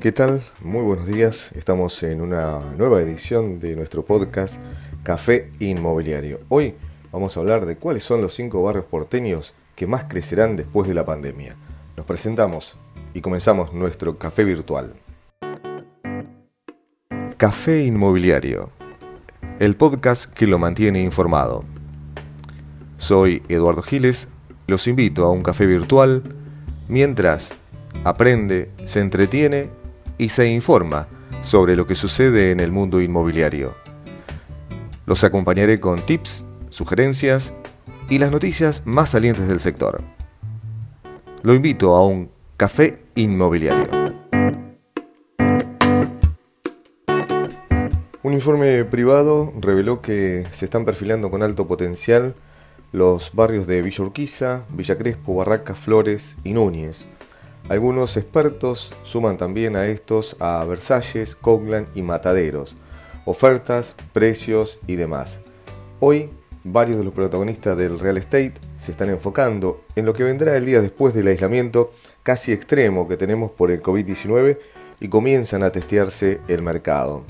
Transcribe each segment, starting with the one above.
¿Qué tal? Muy buenos días. Estamos en una nueva edición de nuestro podcast Café Inmobiliario. Hoy vamos a hablar de cuáles son los cinco barrios porteños que más crecerán después de la pandemia. Nos presentamos y comenzamos nuestro café virtual. Café Inmobiliario, el podcast que lo mantiene informado. Soy Eduardo Giles, los invito a un café virtual mientras aprende, se entretiene y se informa sobre lo que sucede en el mundo inmobiliario. Los acompañaré con tips, sugerencias y las noticias más salientes del sector. Lo invito a un café inmobiliario. Un informe privado reveló que se están perfilando con alto potencial los barrios de Villa Urquiza, Villa Crespo, Barracas, Flores y Núñez, algunos expertos suman también a estos a Versalles, Coglan y Mataderos, ofertas, precios y demás. Hoy, varios de los protagonistas del real estate se están enfocando en lo que vendrá el día después del aislamiento casi extremo que tenemos por el COVID-19 y comienzan a testearse el mercado.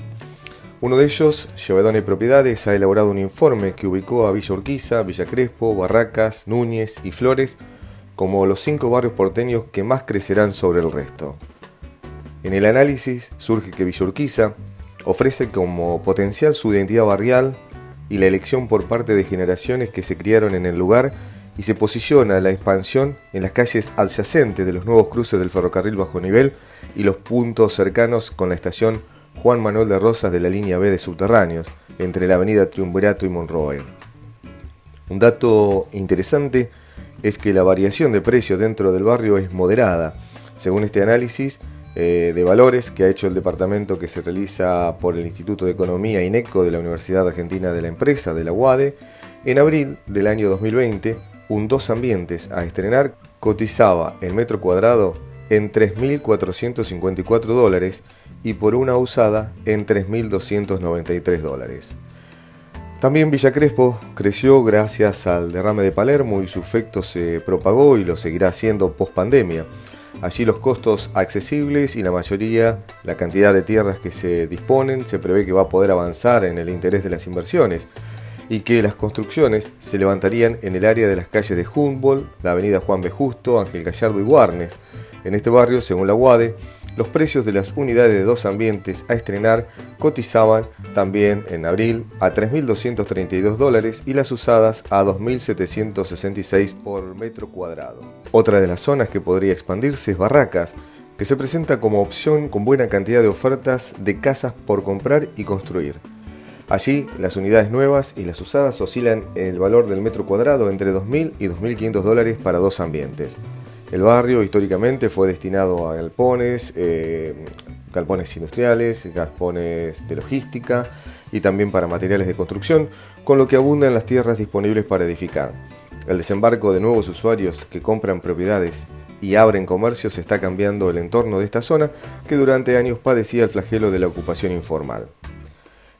Uno de ellos, Llevedone Propiedades, ha elaborado un informe que ubicó a Villa Urquiza, Villa Crespo, Barracas, Núñez y Flores como los cinco barrios porteños que más crecerán sobre el resto. En el análisis surge que Villurquiza ofrece como potencial su identidad barrial y la elección por parte de generaciones que se criaron en el lugar y se posiciona la expansión en las calles adyacentes de los nuevos cruces del ferrocarril bajo nivel y los puntos cercanos con la estación Juan Manuel de Rosas de la línea B de subterráneos, entre la avenida Triunvirato y Monroe. Un dato interesante es que la variación de precio dentro del barrio es moderada. Según este análisis eh, de valores que ha hecho el departamento que se realiza por el Instituto de Economía INECO de la Universidad Argentina de la Empresa, de la UADE, en abril del año 2020, un dos ambientes a estrenar cotizaba el metro cuadrado en 3.454 dólares y por una usada en 3.293 dólares. También Villa Crespo creció gracias al derrame de Palermo y su efecto se propagó y lo seguirá haciendo post pandemia. Allí los costos accesibles y la mayoría, la cantidad de tierras que se disponen, se prevé que va a poder avanzar en el interés de las inversiones y que las construcciones se levantarían en el área de las calles de Humboldt, la avenida Juan B. Justo, Ángel Gallardo y Guarnes. En este barrio, según la UADE, los precios de las unidades de dos ambientes a estrenar cotizaban también en abril a 3.232 dólares y las usadas a 2.766 por metro cuadrado. Otra de las zonas que podría expandirse es Barracas, que se presenta como opción con buena cantidad de ofertas de casas por comprar y construir. Allí, las unidades nuevas y las usadas oscilan en el valor del metro cuadrado entre 2.000 y 2.500 dólares para dos ambientes. El barrio históricamente fue destinado a galpones, eh, galpones industriales, galpones de logística y también para materiales de construcción, con lo que abundan las tierras disponibles para edificar. El desembarco de nuevos usuarios que compran propiedades y abren comercios está cambiando el entorno de esta zona que durante años padecía el flagelo de la ocupación informal.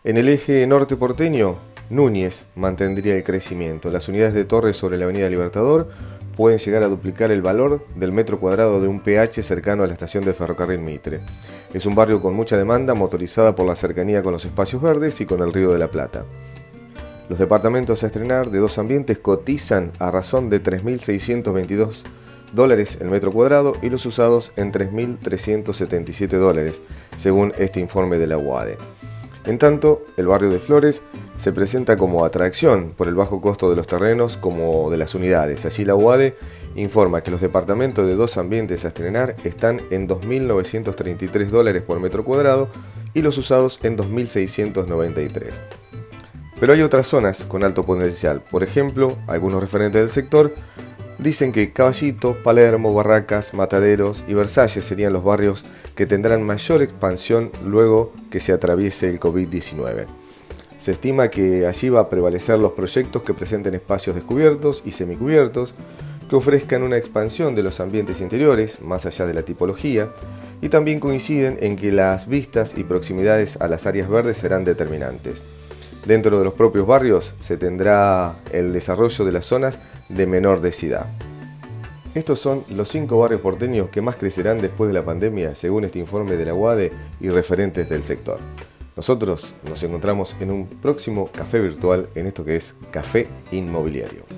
En el eje norte porteño, Núñez mantendría el crecimiento. Las unidades de torres sobre la Avenida Libertador pueden llegar a duplicar el valor del metro cuadrado de un PH cercano a la estación de ferrocarril Mitre. Es un barrio con mucha demanda motorizada por la cercanía con los espacios verdes y con el Río de la Plata. Los departamentos a estrenar de dos ambientes cotizan a razón de 3.622 dólares el metro cuadrado y los usados en 3.377 dólares, según este informe de la UADE. En tanto, el barrio de Flores se presenta como atracción por el bajo costo de los terrenos como de las unidades. Allí la UADE informa que los departamentos de dos ambientes a estrenar están en 2.933 dólares por metro cuadrado y los usados en 2.693. Pero hay otras zonas con alto potencial. Por ejemplo, algunos referentes del sector Dicen que Caballito, Palermo, Barracas, Mataderos y Versalles serían los barrios que tendrán mayor expansión luego que se atraviese el COVID-19. Se estima que allí va a prevalecer los proyectos que presenten espacios descubiertos y semicubiertos, que ofrezcan una expansión de los ambientes interiores, más allá de la tipología, y también coinciden en que las vistas y proximidades a las áreas verdes serán determinantes. Dentro de los propios barrios se tendrá el desarrollo de las zonas de menor densidad. Estos son los cinco barrios porteños que más crecerán después de la pandemia, según este informe de la UADE y referentes del sector. Nosotros nos encontramos en un próximo café virtual en esto que es Café Inmobiliario.